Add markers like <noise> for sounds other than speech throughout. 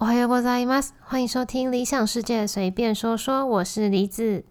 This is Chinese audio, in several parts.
おはようございます。欢迎收听《理想世界随便说说》，我是梨子。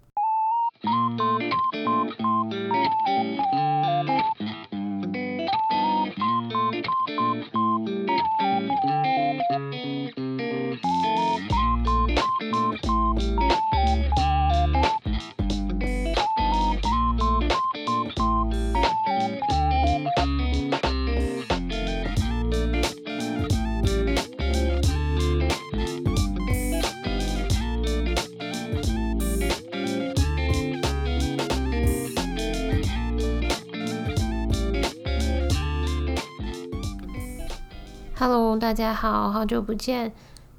Hello，大家好，好久不见。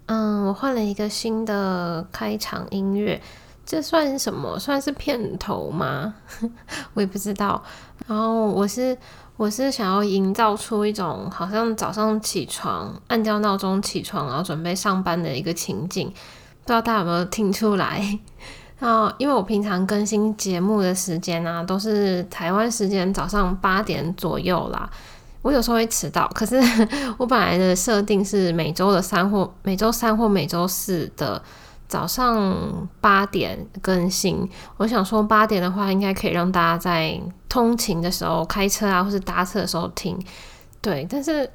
嗯，我换了一个新的开场音乐，这算什么？算是片头吗？<laughs> 我也不知道。然后我是我是想要营造出一种好像早上起床按掉闹钟起床，然后准备上班的一个情景。不知道大家有没有听出来？啊，因为我平常更新节目的时间啊，都是台湾时间早上八点左右啦。我有时候会迟到，可是 <laughs> 我本来的设定是每周的三或每周三或每周四的早上八点更新。我想说八点的话，应该可以让大家在通勤的时候、开车啊，或是搭车的时候听。对，但是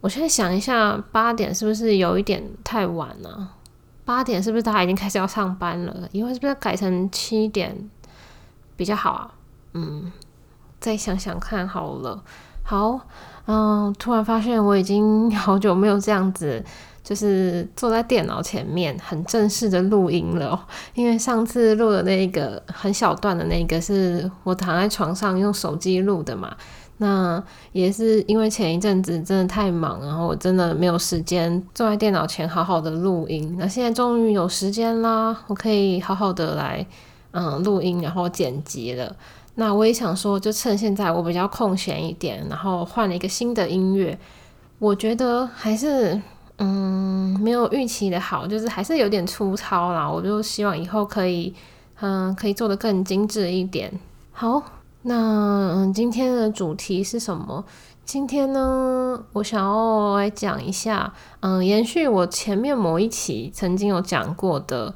我现在想一下，八点是不是有一点太晚了？八点是不是大家已经开始要上班了？以后是不是改成七点比较好啊？嗯，再想想看好了。好，嗯，突然发现我已经 <laughs> 好久没有这样子，就是坐在电脑前面很正式的录音了。因为上次录的那个很小段的那个，是我躺在床上用手机录的嘛。那也是因为前一阵子真的太忙，然后我真的没有时间坐在电脑前好好的录音。那现在终于有时间啦，我可以好好的来嗯录音，然后剪辑了。那我也想说，就趁现在我比较空闲一点，然后换了一个新的音乐，我觉得还是嗯没有预期的好，就是还是有点粗糙啦。我就希望以后可以嗯可以做的更精致一点。好，那嗯今天的主题是什么？今天呢，我想要来讲一下，嗯，延续我前面某一期曾经有讲过的，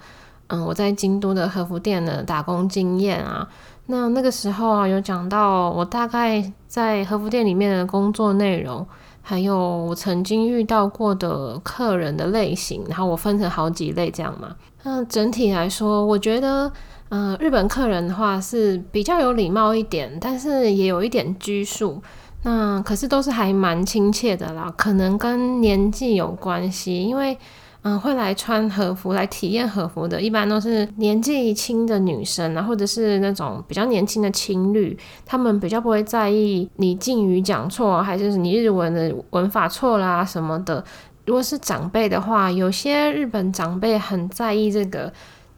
嗯，我在京都的和服店的打工经验啊。那那个时候啊，有讲到我大概在和服店里面的工作内容，还有我曾经遇到过的客人的类型，然后我分成好几类这样嘛。那整体来说，我觉得，嗯，日本客人的话是比较有礼貌一点，但是也有一点拘束。那可是都是还蛮亲切的啦，可能跟年纪有关系，因为。嗯，会来穿和服来体验和服的，一般都是年纪轻的女生啊，或者是那种比较年轻的情侣，他们比较不会在意你敬语讲错，还是你日文的文法错啦什么的。如果是长辈的话，有些日本长辈很在意这个，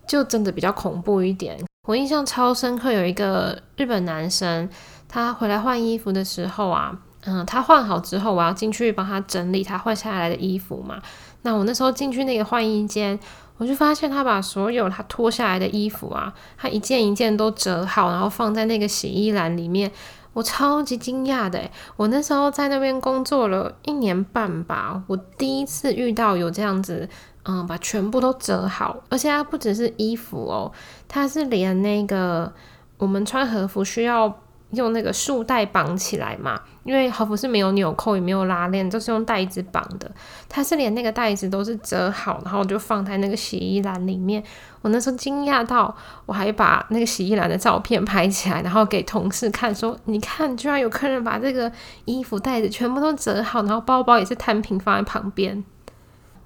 就真的比较恐怖一点。我印象超深刻，有一个日本男生，他回来换衣服的时候啊，嗯，他换好之后，我要进去帮他整理他换下来的衣服嘛。那我那时候进去那个换衣间，我就发现他把所有他脱下来的衣服啊，他一件一件都折好，然后放在那个洗衣篮里面。我超级惊讶的，我那时候在那边工作了一年半吧，我第一次遇到有这样子，嗯，把全部都折好，而且它不只是衣服哦，它是连那个我们穿和服需要。用那个束带绑起来嘛，因为和服是没有纽扣也没有拉链，都是用袋子绑的。它是连那个袋子都是折好，然后就放在那个洗衣篮里面。我那时候惊讶到，我还把那个洗衣篮的照片拍起来，然后给同事看，说：“你看，居然有客人把这个衣服袋子全部都折好，然后包包也是摊平放在旁边。”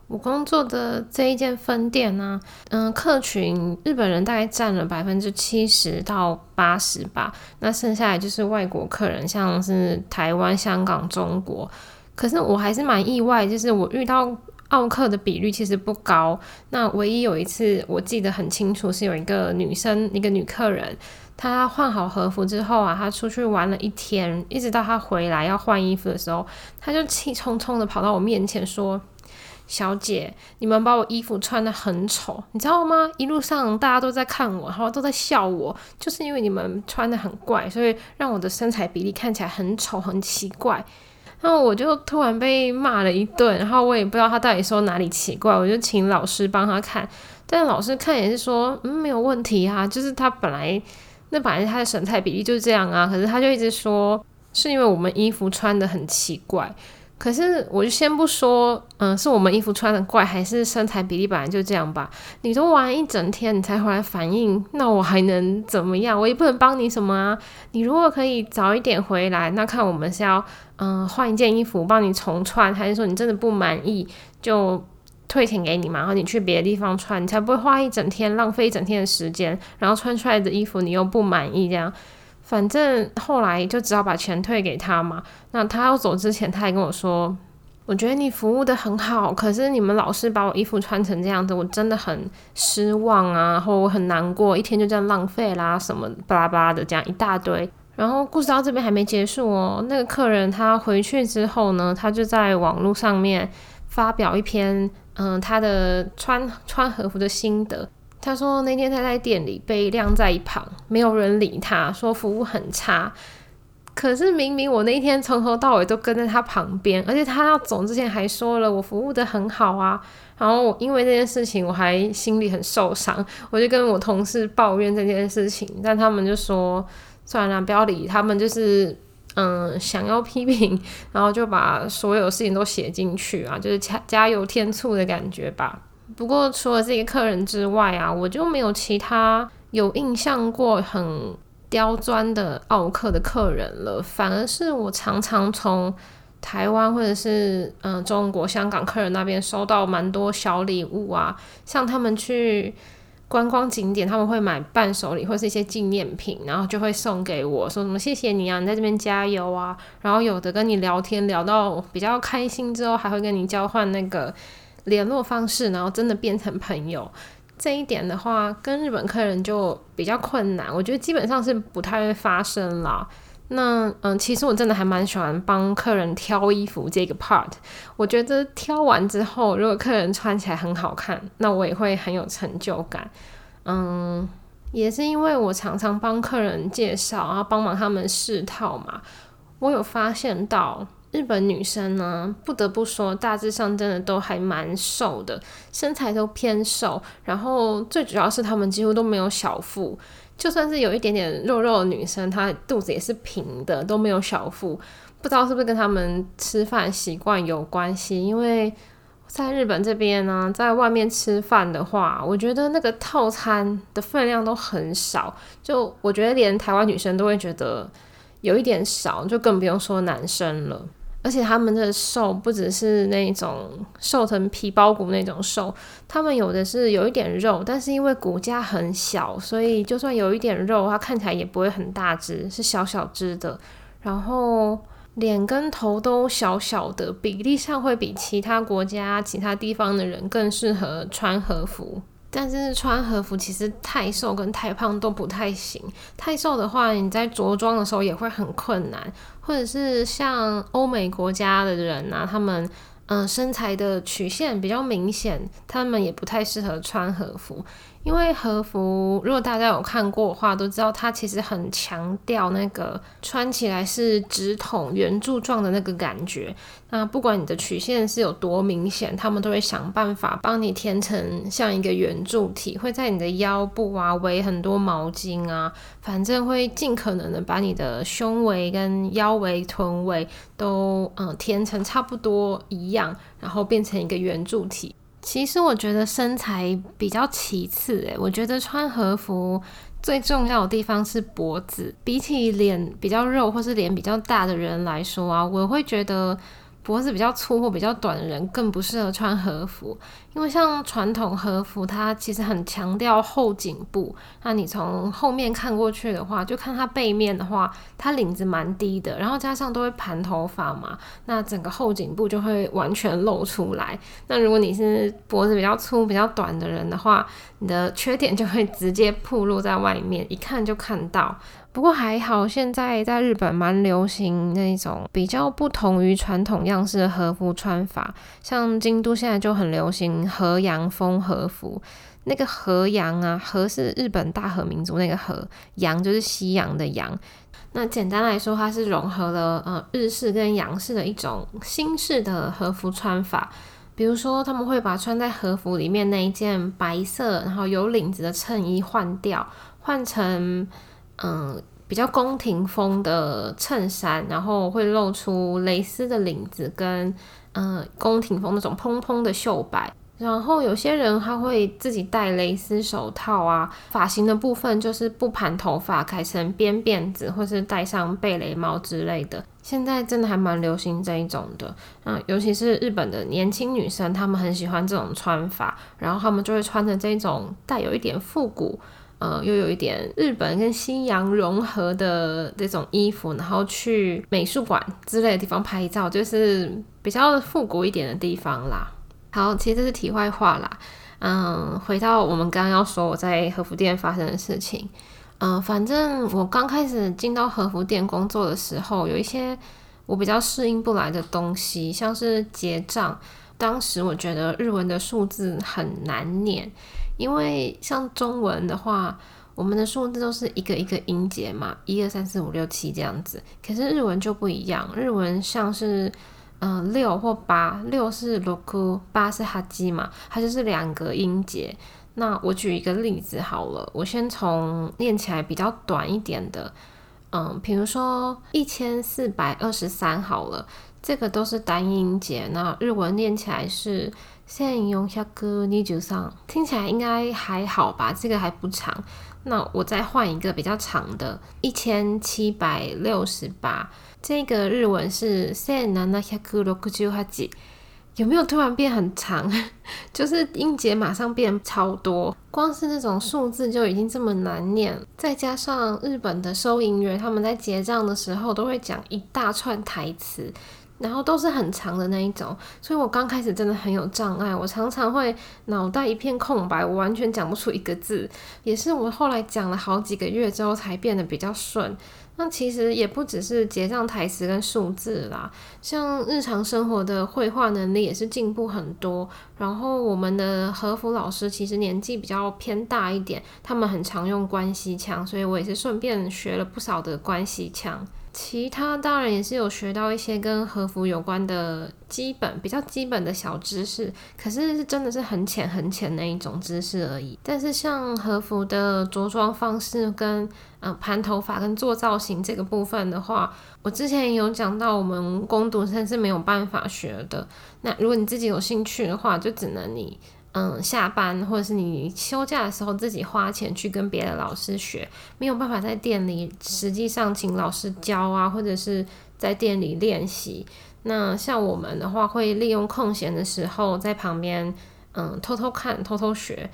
我工作的这一间分店呢，嗯，客群日本人大概占了百分之七十到八十吧，那剩下来就是外国客人，像是台湾、香港、中国。可是我还是蛮意外，就是我遇到澳客的比率其实不高。那唯一有一次我记得很清楚，是有一个女生，一个女客人，她换好和服之后啊，她出去玩了一天，一直到她回来要换衣服的时候，她就气冲冲的跑到我面前说。小姐，你们把我衣服穿的很丑，你知道吗？一路上大家都在看我，然后都在笑我，就是因为你们穿的很怪，所以让我的身材比例看起来很丑、很奇怪。然后我就突然被骂了一顿，然后我也不知道他到底说哪里奇怪，我就请老师帮他看，但老师看也是说，嗯，没有问题啊，就是他本来那本来他的身材比例就是这样啊，可是他就一直说是因为我们衣服穿的很奇怪。可是我就先不说，嗯，是我们衣服穿的怪，还是身材比例本来就这样吧？你都玩一整天，你才回来反应，那我还能怎么样？我也不能帮你什么啊。你如果可以早一点回来，那看我们是要，嗯，换一件衣服帮你重穿，还是说你真的不满意就退钱给你嘛？然后你去别的地方穿，你才不会花一整天浪费一整天的时间，然后穿出来的衣服你又不满意这样。反正后来就只好把钱退给他嘛。那他要走之前，他还跟我说：“我觉得你服务的很好，可是你们老是把我衣服穿成这样子，我真的很失望啊，然后我很难过，一天就这样浪费啦，什么巴拉巴拉的这样一大堆。”然后故事到这边还没结束哦。那个客人他回去之后呢，他就在网络上面发表一篇，嗯，他的穿穿和服的心得。他说那天他在店里被晾在一旁，没有人理他，说服务很差。可是明明我那天从头到尾都跟在他旁边，而且他要走之前还说了我服务的很好啊。然后因为这件事情我还心里很受伤，我就跟我同事抱怨这件事情，但他们就说算了，不要理他们，就是嗯想要批评，然后就把所有事情都写进去啊，就是加加油添醋的感觉吧。不过除了这个客人之外啊，我就没有其他有印象过很刁钻的奥客的客人了。反而是我常常从台湾或者是嗯中国香港客人那边收到蛮多小礼物啊，像他们去观光景点，他们会买伴手礼或是一些纪念品，然后就会送给我，说什么谢谢你啊，你在这边加油啊。然后有的跟你聊天聊到比较开心之后，还会跟你交换那个。联络方式，然后真的变成朋友，这一点的话，跟日本客人就比较困难。我觉得基本上是不太会发生啦。那嗯，其实我真的还蛮喜欢帮客人挑衣服这个 part。我觉得挑完之后，如果客人穿起来很好看，那我也会很有成就感。嗯，也是因为我常常帮客人介绍，然后帮忙他们试套嘛，我有发现到。日本女生呢，不得不说，大致上真的都还蛮瘦的，身材都偏瘦。然后最主要是她们几乎都没有小腹，就算是有一点点肉肉的女生，她肚子也是平的，都没有小腹。不知道是不是跟他们吃饭习惯有关系？因为在日本这边呢，在外面吃饭的话，我觉得那个套餐的分量都很少，就我觉得连台湾女生都会觉得有一点少，就更不用说男生了。而且他们的瘦不只是那种瘦成皮包骨那种瘦，他们有的是有一点肉，但是因为骨架很小，所以就算有一点肉，它看起来也不会很大只，是小小只的。然后脸跟头都小小的，比例上会比其他国家、其他地方的人更适合穿和服。但是穿和服其实太瘦跟太胖都不太行。太瘦的话，你在着装的时候也会很困难，或者是像欧美国家的人啊，他们嗯身材的曲线比较明显，他们也不太适合穿和服。因为和服，如果大家有看过的话，都知道它其实很强调那个穿起来是直筒圆柱状的那个感觉。那不管你的曲线是有多明显，他们都会想办法帮你填成像一个圆柱体，会在你的腰部啊围很多毛巾啊，反正会尽可能的把你的胸围跟腰围、臀围都嗯填成差不多一样，然后变成一个圆柱体。其实我觉得身材比较其次，诶，我觉得穿和服最重要的地方是脖子。比起脸比较肉或是脸比较大的人来说啊，我会觉得。脖子比较粗或比较短的人更不适合穿和服，因为像传统和服，它其实很强调后颈部。那你从后面看过去的话，就看它背面的话，它领子蛮低的，然后加上都会盘头发嘛，那整个后颈部就会完全露出来。那如果你是脖子比较粗、比较短的人的话，你的缺点就会直接暴露在外面，一看就看到。不过还好，现在在日本蛮流行那种比较不同于传统样式的和服穿法，像京都现在就很流行和洋风和服。那个和洋啊，和是日本大和民族那个和，洋就是西洋的洋。那简单来说，它是融合了呃日式跟洋式的一种新式的和服穿法。比如说，他们会把穿在和服里面那一件白色，然后有领子的衬衣换掉，换成嗯比较宫廷风的衬衫，然后会露出蕾丝的领子跟嗯宫廷风那种蓬蓬的袖摆。然后有些人他会自己戴蕾丝手套啊，发型的部分就是不盘头发，改成编辫子，或是戴上贝雷帽之类的。现在真的还蛮流行这一种的，嗯，尤其是日本的年轻女生，她们很喜欢这种穿法，然后她们就会穿着这种带有一点复古，呃，又有一点日本跟西洋融合的这种衣服，然后去美术馆之类的地方拍照，就是比较复古一点的地方啦。好，其实这是题外话啦。嗯，回到我们刚刚要说我在和服店发生的事情。嗯，反正我刚开始进到和服店工作的时候，有一些我比较适应不来的东西，像是结账。当时我觉得日文的数字很难念，因为像中文的话，我们的数字都是一个一个音节嘛，一二三四五六七这样子。可是日文就不一样，日文像是。嗯，六或八，六是 loku，八是哈基嘛，它就是两个音节。那我举一个例子好了，我先从念起来比较短一点的，嗯，比如说一千四百二十三好了，这个都是单音节。那日文念起来是千四百二十三，听起来应该还好吧？这个还不长。那我再换一个比较长的，一千七百六十八。这个日文是千七百六十八，有没有突然变很长？<laughs> 就是音节马上变超多，光是那种数字就已经这么难念，再加上日本的收银员他们在结账的时候都会讲一大串台词，然后都是很长的那一种，所以我刚开始真的很有障碍，我常常会脑袋一片空白，我完全讲不出一个字，也是我后来讲了好几个月之后才变得比较顺。那其实也不只是结账台词跟数字啦，像日常生活的绘画能力也是进步很多。然后我们的和服老师其实年纪比较偏大一点，他们很常用关系腔，所以我也是顺便学了不少的关系腔。其他当然也是有学到一些跟和服有关的基本、比较基本的小知识，可是是真的是很浅很浅那一种知识而已。但是像和服的着装方式跟嗯盘头发跟做造型这个部分的话，我之前有讲到，我们攻读生是没有办法学的。那如果你自己有兴趣的话，就只能你。嗯，下班或者是你休假的时候，自己花钱去跟别的老师学，没有办法在店里实际上请老师教啊，或者是在店里练习。那像我们的话，会利用空闲的时候在旁边，嗯，偷偷看、偷偷学，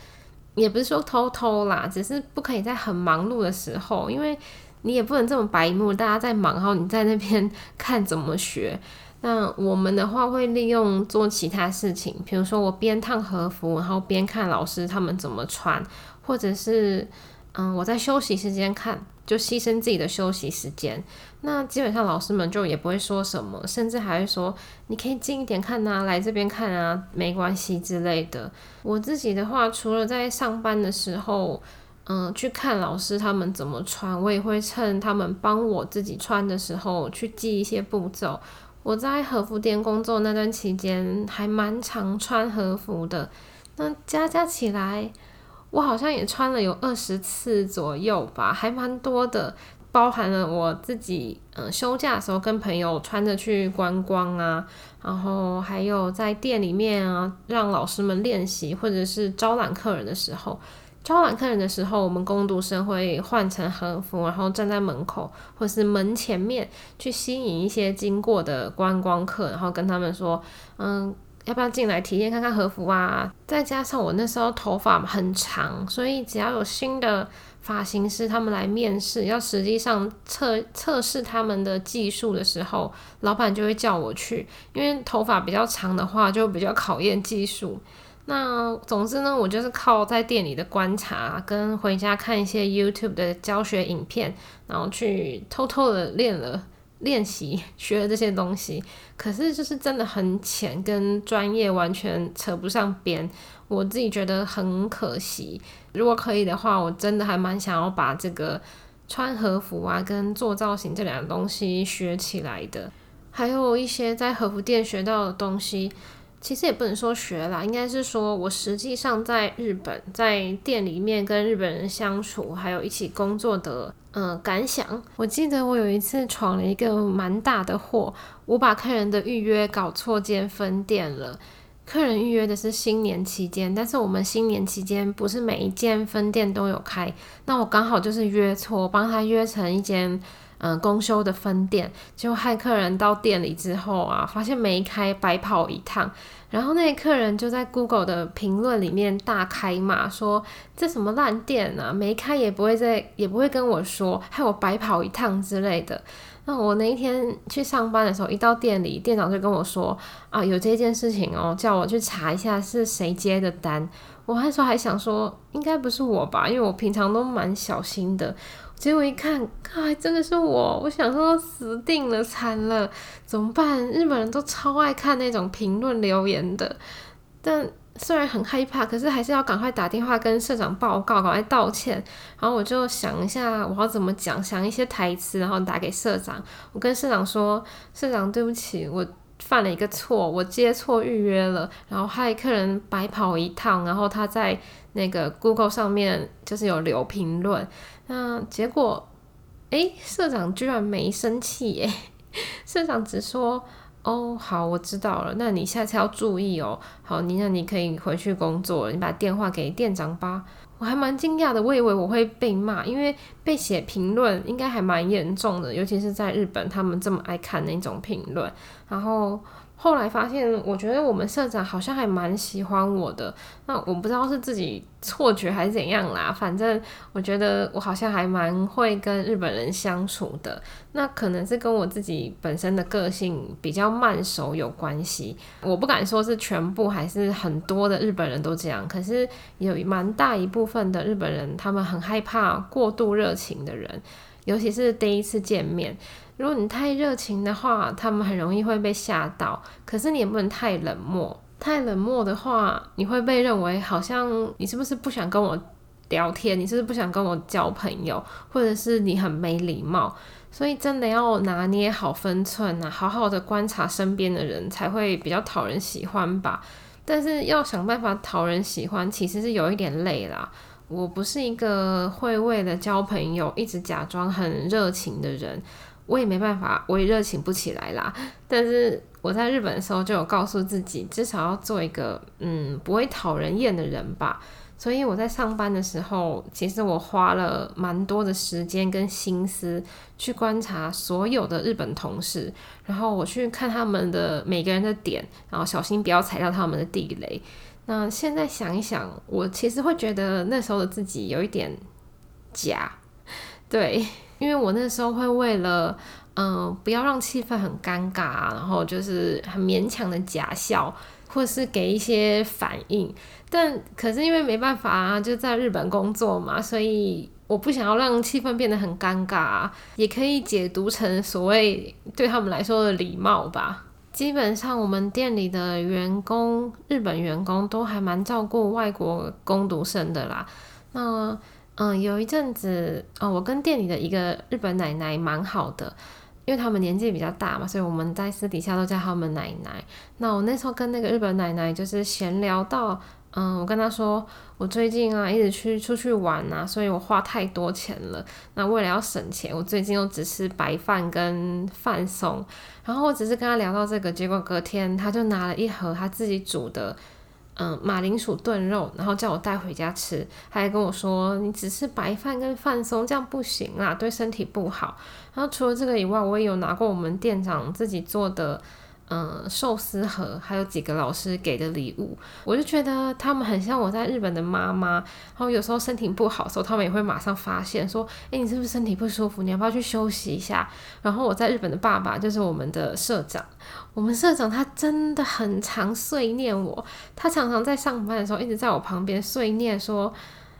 也不是说偷偷啦，只是不可以在很忙碌的时候，因为你也不能这么白目，大家在忙，然后你在那边 <laughs> 看怎么学。那我们的话会利用做其他事情，比如说我边烫和服，然后边看老师他们怎么穿，或者是嗯我在休息时间看，就牺牲自己的休息时间。那基本上老师们就也不会说什么，甚至还会说你可以近一点看啊，来这边看啊，没关系之类的。我自己的话，除了在上班的时候，嗯去看老师他们怎么穿，我也会趁他们帮我自己穿的时候去记一些步骤。我在和服店工作那段期间，还蛮常穿和服的。那加加起来，我好像也穿了有二十次左右吧，还蛮多的。包含了我自己，嗯，休假的时候跟朋友穿着去观光啊，然后还有在店里面啊，让老师们练习，或者是招揽客人的时候。招揽客人的时候，我们工读生会换成和服，然后站在门口或是门前面，去吸引一些经过的观光客，然后跟他们说：“嗯，要不要进来体验看看和服啊？”再加上我那时候头发很长，所以只要有新的发型师他们来面试，要实际上测测试他们的技术的时候，老板就会叫我去，因为头发比较长的话，就比较考验技术。那总之呢，我就是靠在店里的观察，跟回家看一些 YouTube 的教学影片，然后去偷偷的练了练习学了这些东西。可是就是真的很浅，跟专业完全扯不上边，我自己觉得很可惜。如果可以的话，我真的还蛮想要把这个穿和服啊跟做造型这两个东西学起来的，还有一些在和服店学到的东西。其实也不能说学啦，应该是说我实际上在日本，在店里面跟日本人相处，还有一起工作的呃感想。我记得我有一次闯了一个蛮大的祸，我把客人的预约搞错间分店了。客人预约的是新年期间，但是我们新年期间不是每一间分店都有开，那我刚好就是约错，帮他约成一间。嗯，公休的分店，就害客人到店里之后啊，发现没开，白跑一趟。然后那客人就在 Google 的评论里面大开骂，说这什么烂店啊，没开也不会在，也不会跟我说，害我白跑一趟之类的。那我那一天去上班的时候，一到店里，店长就跟我说啊，有这件事情哦，叫我去查一下是谁接的单。我那时候还想说，应该不是我吧，因为我平常都蛮小心的。结果一看，还真的是我！我想说死定了，惨了，怎么办？日本人都超爱看那种评论留言的，但虽然很害怕，可是还是要赶快打电话跟社长报告，赶快道歉。然后我就想一下我要怎么讲，想一些台词，然后打给社长。我跟社长说：“社长，对不起，我犯了一个错，我接错预约了，然后害客人白跑一趟。然后他在那个 Google 上面就是有留评论。”那结果，诶，社长居然没生气耶！<laughs> 社长只说：“哦，好，我知道了。那你下次要注意哦。好，你那你可以回去工作，你把电话给店长吧。”我还蛮惊讶的，我以为我会被骂，因为被写评论应该还蛮严重的，尤其是在日本，他们这么爱看那种评论，然后。后来发现，我觉得我们社长好像还蛮喜欢我的。那我不知道是自己错觉还是怎样啦。反正我觉得我好像还蛮会跟日本人相处的。那可能是跟我自己本身的个性比较慢熟有关系。我不敢说是全部，还是很多的日本人都这样。可是有蛮大一部分的日本人，他们很害怕过度热情的人，尤其是第一次见面。如果你太热情的话，他们很容易会被吓到。可是你也不能太冷漠，太冷漠的话，你会被认为好像你是不是不想跟我聊天，你是不是不想跟我交朋友，或者是你很没礼貌。所以真的要拿捏好分寸啊，好好的观察身边的人，才会比较讨人喜欢吧。但是要想办法讨人喜欢，其实是有一点累啦。我不是一个会为了交朋友一直假装很热情的人。我也没办法，我也热情不起来啦。但是我在日本的时候就有告诉自己，至少要做一个嗯不会讨人厌的人吧。所以我在上班的时候，其实我花了蛮多的时间跟心思去观察所有的日本同事，然后我去看他们的每个人的点，然后小心不要踩到他们的地雷。那现在想一想，我其实会觉得那时候的自己有一点假，对。<laughs> 因为我那时候会为了，嗯，不要让气氛很尴尬，然后就是很勉强的假笑，或是给一些反应。但可是因为没办法啊，就在日本工作嘛，所以我不想要让气氛变得很尴尬，也可以解读成所谓对他们来说的礼貌吧。基本上我们店里的员工，日本员工都还蛮照顾外国工读生的啦。那。嗯，有一阵子，哦，我跟店里的一个日本奶奶蛮好的，因为他们年纪比较大嘛，所以我们在私底下都叫他们奶奶。那我那时候跟那个日本奶奶就是闲聊到，嗯，我跟她说，我最近啊一直去出去玩啊，所以我花太多钱了。那为了要省钱，我最近又只吃白饭跟饭松。然后我只是跟她聊到这个，结果隔天她就拿了一盒她自己煮的。嗯，马铃薯炖肉，然后叫我带回家吃，还跟我说你只吃白饭跟饭松，这样不行啦，对身体不好。然后除了这个以外，我也有拿过我们店长自己做的。嗯，寿司盒还有几个老师给的礼物，我就觉得他们很像我在日本的妈妈。然后有时候身体不好的时候，他们也会马上发现说：“哎，你是不是身体不舒服？你要不要去休息一下？”然后我在日本的爸爸就是我们的社长，我们社长他真的很常碎念我，他常常在上班的时候一直在我旁边碎念说：“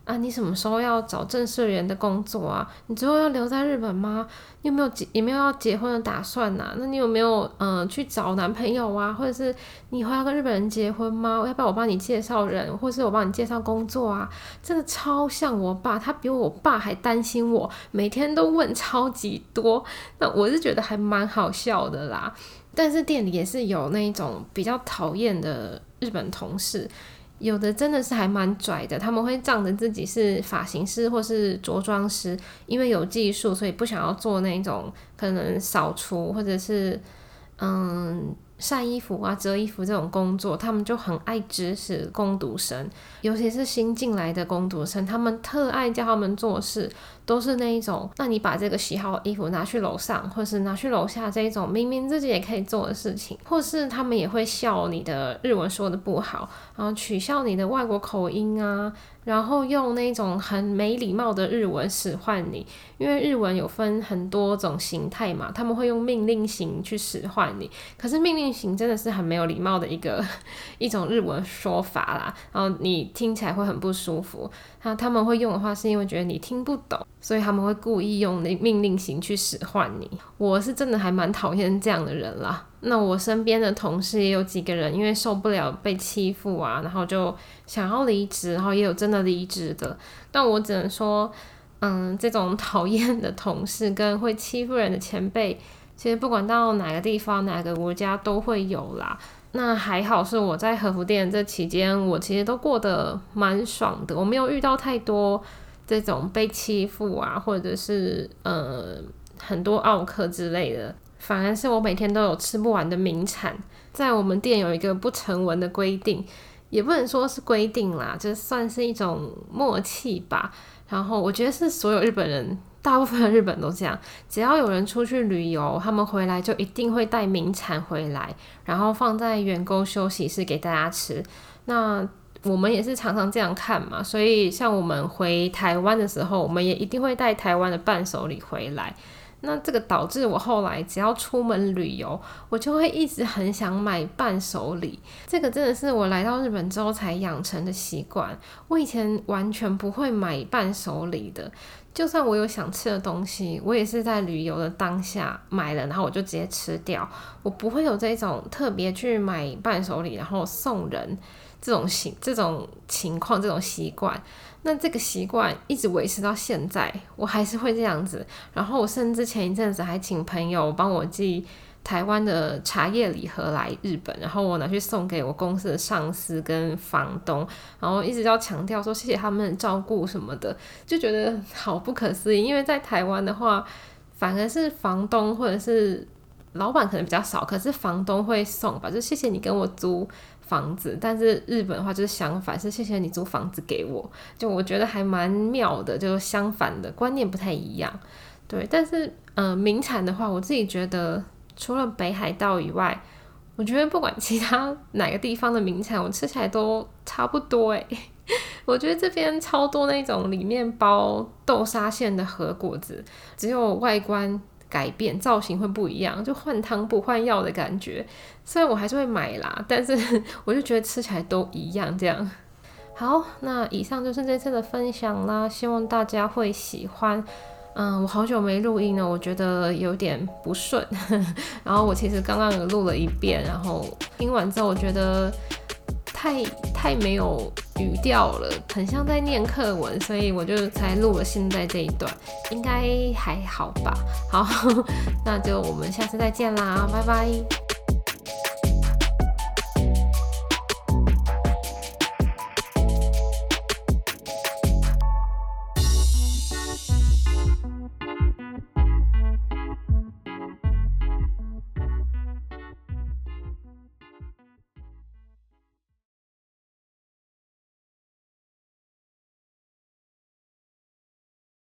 啊，你什么时候要找正式人的工作啊？你之后要留在日本吗？你有没有结有没有要结婚的打算呐？那你有没有嗯去找男朋友啊？或者是你以后要跟日本人结婚吗？要不要我帮你介绍人，或是我帮你介绍工作啊？真的超像我爸，他比我爸还担心我，每天都问超级多。那我是觉得还蛮好笑的啦。但是店里也是有那种比较讨厌的日本同事。有的真的是还蛮拽的，他们会仗着自己是发型师或是着装师，因为有技术，所以不想要做那种可能扫除或者是嗯。晒衣服啊、折衣服这种工作，他们就很爱指使工读生，尤其是新进来的工读生，他们特爱叫他们做事，都是那一种，那你把这个洗好衣服拿去楼上，或是拿去楼下这一种，明明自己也可以做的事情，或是他们也会笑你的日文说的不好，然后取笑你的外国口音啊。然后用那种很没礼貌的日文使唤你，因为日文有分很多种形态嘛，他们会用命令型去使唤你。可是命令型真的是很没有礼貌的一个 <laughs> 一种日文说法啦，然后你听起来会很不舒服。那他们会用的话，是因为觉得你听不懂，所以他们会故意用那命令型去使唤你。我是真的还蛮讨厌这样的人啦。那我身边的同事也有几个人，因为受不了被欺负啊，然后就想要离职，然后也有真的离职的。但我只能说，嗯，这种 <laughs> 讨厌的同事跟会欺负人的前辈，其实不管到哪个地方、哪个国家都会有啦。那还好是我在和服店这期间，我其实都过得蛮爽的，我没有遇到太多这种被欺负啊，或者是呃很多奥克之类的。反而是我每天都有吃不完的名产，在我们店有一个不成文的规定，也不能说是规定啦，就算是一种默契吧。然后我觉得是所有日本人，大部分日本都这样，只要有人出去旅游，他们回来就一定会带名产回来，然后放在员工休息室给大家吃。那我们也是常常这样看嘛，所以像我们回台湾的时候，我们也一定会带台湾的伴手礼回来。那这个导致我后来只要出门旅游，我就会一直很想买伴手礼。这个真的是我来到日本之后才养成的习惯。我以前完全不会买伴手礼的，就算我有想吃的东西，我也是在旅游的当下买了，然后我就直接吃掉。我不会有这种特别去买伴手礼然后送人这种情这种情况这种习惯。那这个习惯一直维持到现在，我还是会这样子。然后我甚至前一阵子还请朋友帮我寄台湾的茶叶礼盒来日本，然后我拿去送给我公司的上司跟房东，然后一直要强调说谢谢他们照顾什么的，就觉得好不可思议。因为在台湾的话，反而是房东或者是老板可能比较少，可是房东会送吧，就谢谢你跟我租。房子，但是日本的话就是相反，是谢谢你租房子给我，就我觉得还蛮妙的，就相反的观念不太一样。对，但是嗯，名产的话，我自己觉得除了北海道以外，我觉得不管其他哪个地方的名产，我吃起来都差不多诶。<laughs> 我觉得这边超多那种里面包豆沙馅的和果子，只有外观。改变造型会不一样，就换汤不换药的感觉。虽然我还是会买啦，但是 <laughs> 我就觉得吃起来都一样。这样好，那以上就是这次的分享啦，希望大家会喜欢。嗯，我好久没录音了，我觉得有点不顺。<laughs> 然后我其实刚刚有录了一遍，然后听完之后我觉得。太太没有语调了，很像在念课文，所以我就才录了现在这一段，应该还好吧？好，<laughs> 那就我们下次再见啦，拜拜。